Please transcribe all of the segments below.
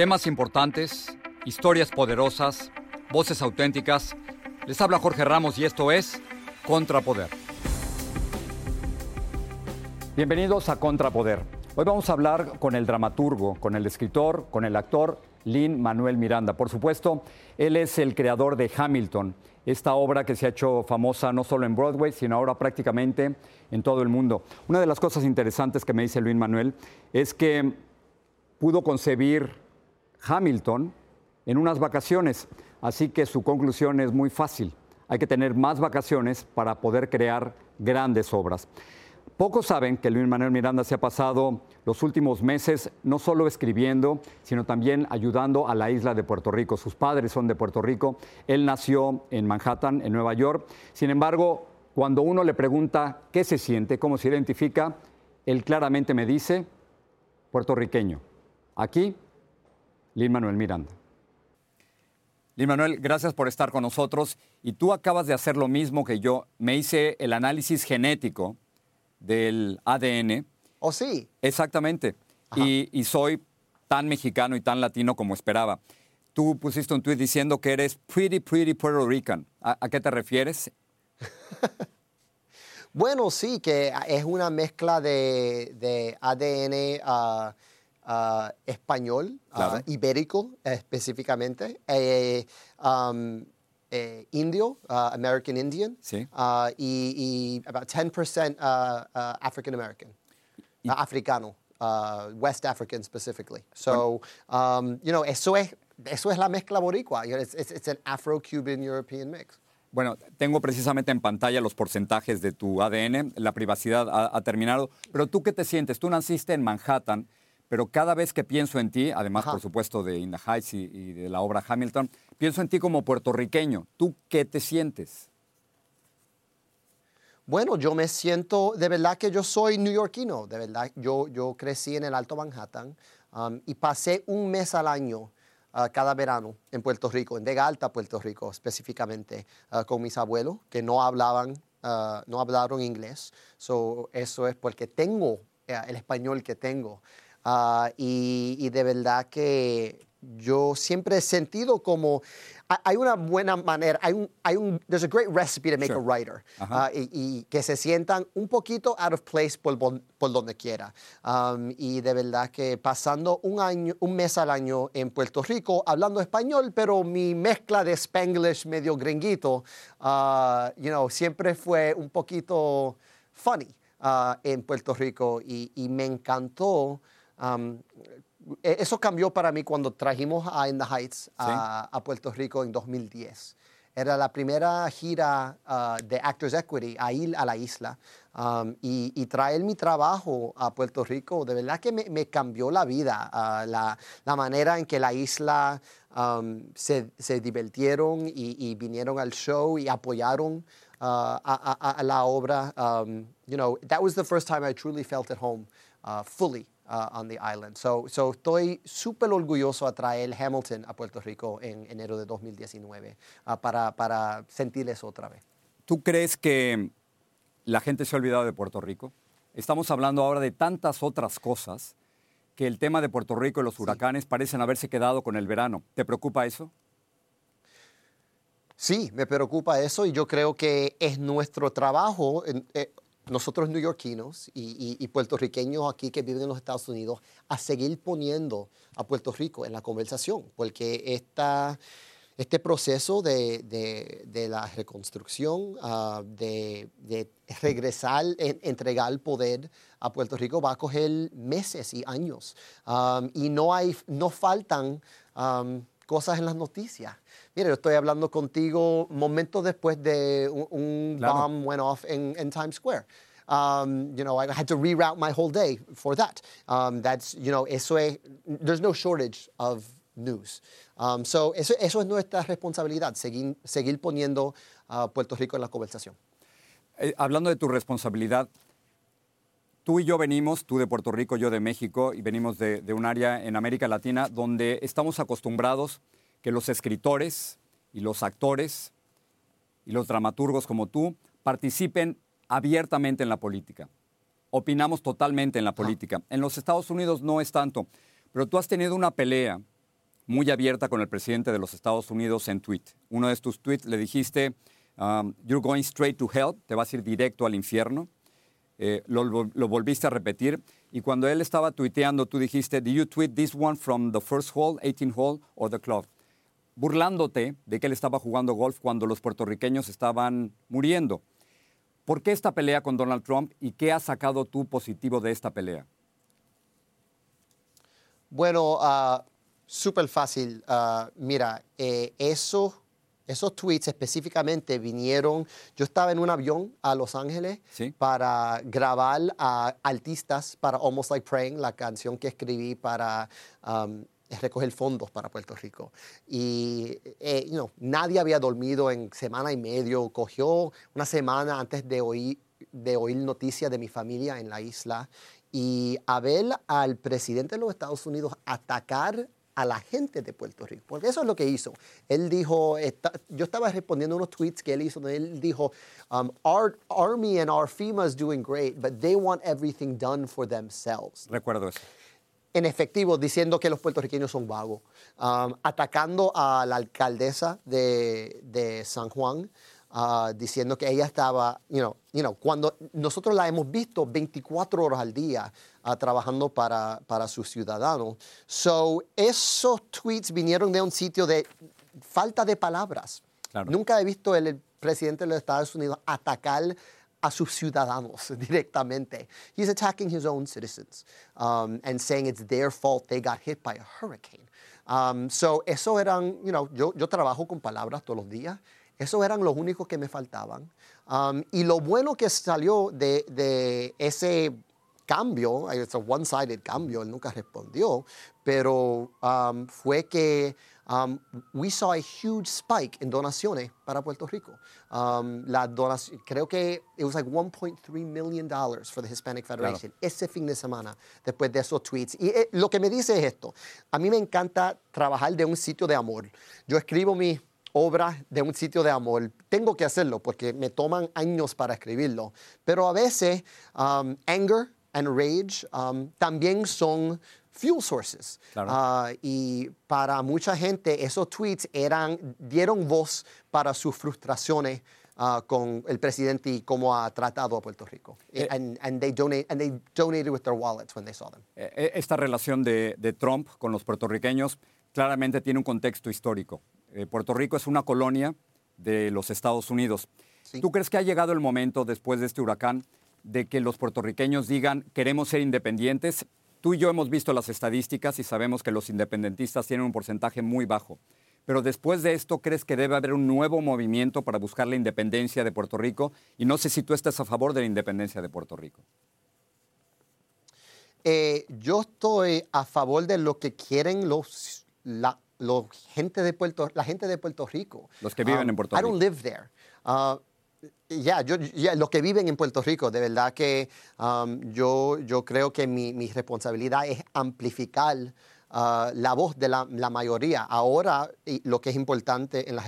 Temas importantes, historias poderosas, voces auténticas. Les habla Jorge Ramos y esto es Contrapoder. Bienvenidos a Contrapoder. Hoy vamos a hablar con el dramaturgo, con el escritor, con el actor Lin Manuel Miranda. Por supuesto, él es el creador de Hamilton, esta obra que se ha hecho famosa no solo en Broadway, sino ahora prácticamente en todo el mundo. Una de las cosas interesantes que me dice Luis Manuel es que pudo concebir Hamilton en unas vacaciones. Así que su conclusión es muy fácil. Hay que tener más vacaciones para poder crear grandes obras. Pocos saben que Luis Manuel Miranda se ha pasado los últimos meses no solo escribiendo, sino también ayudando a la isla de Puerto Rico. Sus padres son de Puerto Rico. Él nació en Manhattan, en Nueva York. Sin embargo, cuando uno le pregunta qué se siente, cómo se identifica, él claramente me dice puertorriqueño. Aquí Lin Manuel Miranda. Lin Manuel, gracias por estar con nosotros. Y tú acabas de hacer lo mismo que yo. Me hice el análisis genético del ADN. ¿Oh, sí? Exactamente. Y, soy tan mexicano y tan latino como esperaba. Tú pusiste un tweet diciendo que eres pretty, pretty Puerto Rican. ¿A, qué te refieres? bueno, sí, que es una mezcla de, ADN. Uh, Ah, español, ah, ibérico específicamente, eh, um, eh, indio, ah, American Indian, y, about 10% African American, africano, West African specifically. So, um, you know, eso es, eso es la mezcla boricua. It's, it's, an Afro-Cuban European mix. Bueno, tengo precisamente en pantalla los porcentajes de tu ADN. La privacidad ha, ha, terminado. Pero tú, ¿qué te sientes? Tú naciste en Manhattan pero cada vez que pienso en ti, además por supuesto de In the Heights y, de la obra Hamilton, pienso en ti como puertorriqueño. ¿Tú qué te sientes? Bueno, yo me siento, de verdad que yo soy neoyorquino, de verdad. Yo, yo crecí en el Alto Manhattan um, y pasé un mes al año uh, cada verano en Puerto Rico, en Vega Alta, Puerto Rico específicamente, uh, con mis abuelos que no hablaban, uh, no hablaron inglés. So, eso es porque tengo eh, el español que tengo. Ah, y, de verdad que yo siempre he sentido como hay una buena manera, hay un, hay un, there's a great recipe to make a writer, ah, y, que se sientan un poquito out of place por, por donde quiera. Um, y de verdad que pasando un año, un mes al año en Puerto Rico, hablando español, pero mi mezcla de spanglish medio gringuito, uh, you know, siempre fue un poquito funny en Puerto Rico. Y, y me encantó e, eso cambió para mí cuando trajimos a In the Heights a, Puerto Rico en 2010. Era la primera gira ah, de Actors Equity a ir a la isla y, traer mi trabajo a Puerto Rico, de verdad que me, cambió la vida, ah, la, manera en que la isla se, se, divirtieron y, vinieron al show y apoyaron ah, a, la obra. you know, that was the first time I truly felt at home fully. Uh, on the island. So, so estoy súper orgulloso a traer Hamilton a Puerto Rico en enero de 2019 uh, para, para sentir eso otra vez. ¿Tú crees que la gente se ha olvidado de Puerto Rico? estamos hablando ahora de tantas otras cosas que el tema de Puerto Rico y los huracanes parecen haberse quedado con el verano. ¿Te preocupa eso? Sí, me preocupa eso y yo creo que es nuestro trabajo, eh, nosotros neoyorquinos y, y, puertorriqueños aquí que viven en los Estados Unidos, a seguir poniendo a Puerto Rico en la conversación, porque esta este proceso de, la reconstrucción, ah, de, regresar, entregar el poder a Puerto Rico va a coger meses y años. y no, hay, no faltan cosas en las noticias. Mira, yo estoy hablando contigo momentos después de un, bomb went off in, Times Square. Um, you know, I had to reroute my whole day for that. Um, that's, you know, eso es, there's no shortage of news. Um, so eso, es nuestra responsabilidad, seguir, seguir poniendo a Puerto Rico en la conversación. Eh, hablando de tu responsabilidad, tú y yo venimos, tú de Puerto Rico, yo de México, y venimos de, un área en América Latina donde estamos acostumbrados que los escritores y los actores y los dramaturgos como tú participen abiertamente en la política. Opinamos totalmente en la política. En los Estados Unidos no es tanto, pero tú has tenido una pelea muy abierta con el presidente de los Estados Unidos en tweet. Uno de tus tweets le dijiste, um, you're going straight to hell, te vas a ir directo al infierno. Eh, lo, volviste a repetir. Y cuando él estaba tuiteando, tú dijiste, ¿Do you tweet this one from the first hole, 18 hole, or the club? Burlándote de que él estaba jugando golf cuando los puertorriqueños estaban muriendo. ¿Por qué esta pelea con Donald Trump y qué has sacado tú positivo de esta pelea? Bueno, uh, Súper fácil. Ah, mira, eh, esos tweets específicamente vinieron, yo estaba en un avión a Los Ángeles para grabar a artistas para Almost Like Praying, la canción que escribí para um, recoger fondos para Puerto Rico. Y eh, nadie había dormido en semana y medio, cogió una semana antes de oír, de oír noticias de mi familia en la isla. Y a ver al presidente de los Estados Unidos atacar a la gente de Puerto Rico, porque eso es lo que hizo. Él dijo, yo estaba respondiendo unos tweets que él hizo, donde él dijo, um, our army and our FEMA is doing great, but they want everything done for themselves. Recuerdo eso. En efectivo, diciendo que los puertorriqueños son vagos, um, atacando a la alcaldesa de, de San Juan, uh, diciendo que ella estaba, you know, you know, cuando nosotros la hemos visto 24 horas al día uh, trabajando para, para sus ciudadanos. So, esos tweets vinieron de un sitio de falta de palabras. Nunca he visto el, presidente de los Estados Unidos atacar a sus ciudadanos directamente. He's attacking his own citizens um, and saying it's their fault they got hit by a hurricane. Um, so, eso eran, you know, yo, yo trabajo con palabras todos los días esos eran los únicos que me faltaban. Um, y lo bueno que salió de, de ese cambio, es un one-sided cambio, él nunca respondió, pero um, fue que um, we saw a huge spike en donaciones para Puerto Rico. la donación, creo que it was like 1.3 million dollars for the Hispanic Federation ese fin de semana después de esos tweets. Y eh, lo que me dice es esto, a mí me encanta trabajar de un sitio de amor. Yo escribo mi obra de un sitio de amor. Tengo que hacerlo porque me toman años para escribirlo. Pero a veces um, anger and rage um, también son fuel sources. Uh, y para mucha gente esos tweets eran, dieron voz para sus frustraciones uh, con el presidente y cómo ha tratado a Puerto Rico. Eh, and, and, they donate, and they donated with their wallets when they saw them. Eh, eh, esta relación de, de Trump con los puertorriqueños claramente tiene un contexto histórico. Eh, Puerto Rico es una colonia de los Estados Unidos. ¿Tú crees que ha llegado el momento, después de este huracán, de que los puertorriqueños digan, queremos ser independientes? Tú y yo hemos visto las estadísticas y sabemos que los independentistas tienen un porcentaje muy bajo. Pero después de esto, ¿crees que debe haber un nuevo movimiento para buscar la independencia de Puerto Rico? Y no sé si tú estás a favor de la independencia de Puerto Rico. Eh, yo estoy a favor de lo que quieren los, la, gente de Puerto, la gente de Puerto Rico. Los que viven en Puerto Rico. I don't live there. Uh, ya, yo, los que viven en Puerto Rico, de verdad que um, yo, yo creo que mi, mi responsabilidad es amplificar uh, la voz de la, la, mayoría. Ahora, lo que es importante en, la,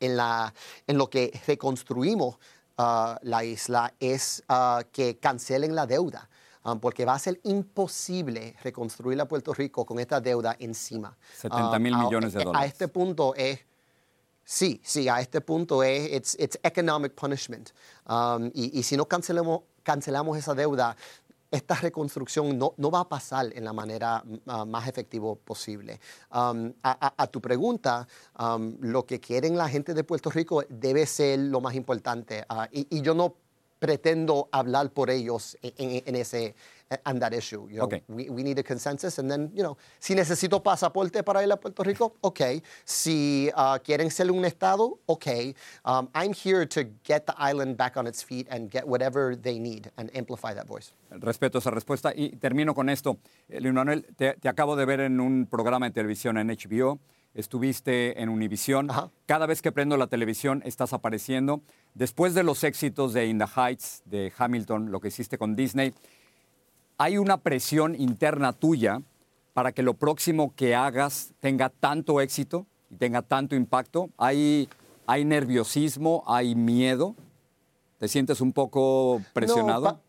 en, la, en lo que reconstruimos ah, la isla es ah, que cancelen la deuda. Ah, porque va a ser imposible reconstruir a Puerto Rico con esta deuda encima. 70 mil a- millones de a- dólares. A este punto es Sí, sí, a este punto es it's, it's economic punishment. Um, y, y si no cancelamos, cancelamos esa deuda, esta reconstrucción no, no va a pasar en la manera uh, más efectiva posible. Um, a, a- a tu pregunta, um, lo que quieren la gente de Puerto Rico debe ser lo más importante. Uh, y, y yo no pretendo hablar por ellos en, en- en ese eh, on that issue. You know, Okay. we, we need a consensus and then, you know, si necesito pasaporte para ir a Puerto Rico, ok. Si uh, quieren ser un estado, ok. Um, I'm here to get the island back on its feet and get whatever they need and amplify that voice. Respeto esa respuesta y termino con esto. Eh, Luis Manuel, te, te acabo de ver en un programa de televisión en HBO. Estuviste en Univisión. Cada vez que prendo la televisión estás apareciendo. Después de los éxitos de In the Heights, de Hamilton, lo que hiciste con Disney, ¿hay una presión interna tuya para que lo próximo que hagas tenga tanto éxito y tenga tanto impacto? ¿Hay, hay nerviosismo? ¿Hay miedo? ¿Te sientes un poco presionado?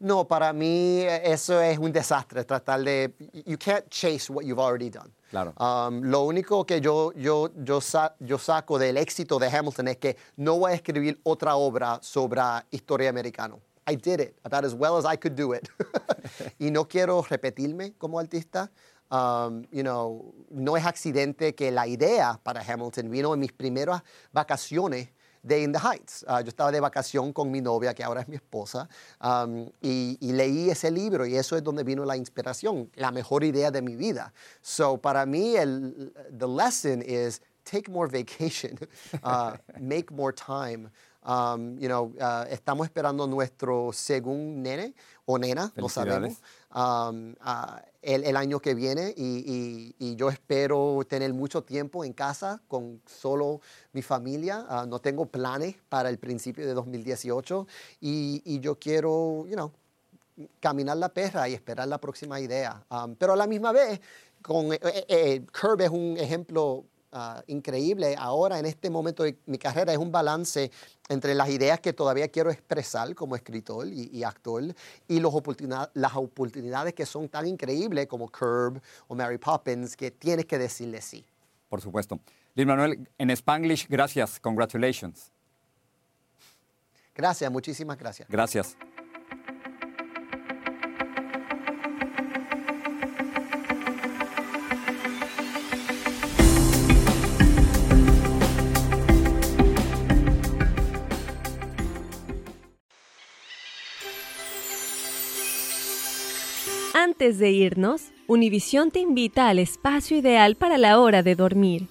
No, para mí eh, eso es un desastre, tratar de... You can't chase what you've already done. Claro. Um, lo único que yo, yo, yo, sa- yo saco del éxito de Hamilton es que no voy a escribir otra obra sobre historia americana. I did it about as well as I could do it. y no quiero repetirme como artista. Um, you know, no es accidente que la idea para Hamilton vino en mis primeras vacaciones de In the Heights. Ah, yo estaba de vacación con mi novia, que ahora es mi esposa, y, leí ese libro y eso es donde vino la inspiración, la mejor idea de mi vida. So, para mí, el, the lesson is take more vacation, uh, make more time. You know, uh, estamos esperando nuestro segundo nene o nena, no sabemos. Um, ah, el, el año que viene y, y- y yo espero tener mucho tiempo en casa con solo mi familia. Ah, no tengo planes para el principio de 2018 y, y yo quiero, you know, caminar la perra y esperar la próxima idea. Um, pero a la misma vez, con, eh, eh, eh, Curb es un ejemplo ah, increíble. Ahora, en este momento de mi carrera, es un balance entre las ideas que todavía quiero expresar como escritor y, y actor y los oportunidad- las oportunidades que son tan increíbles como Curb o Mary Poppins que tienes que decirle sí. Por supuesto. Luis Manuel, en Spanglish, gracias, congratulations. Gracias, muchísimas gracias. Gracias. De irnos, Univisión te invita al espacio ideal para la hora de dormir.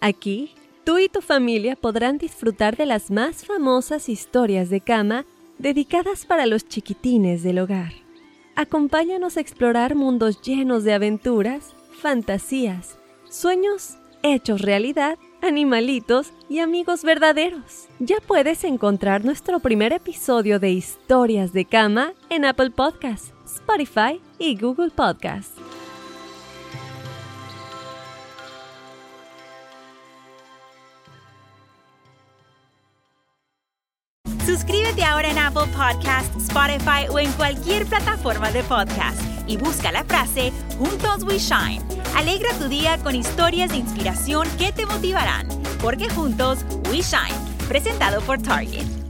Aquí, tú y tu familia podrán disfrutar de las más famosas historias de cama dedicadas para los chiquitines del hogar. Acompáñanos a explorar mundos llenos de aventuras, fantasías, sueños hechos realidad, animalitos y amigos verdaderos. Ya puedes encontrar nuestro primer episodio de Historias de Cama en Apple Podcasts, Spotify y Google Podcasts. Suscríbete ahora en Apple Podcasts, Spotify o en cualquier plataforma de podcast y busca la frase Juntos We Shine. Alegra tu día con historias de inspiración que te motivarán, porque juntos We Shine. Presentado por Target.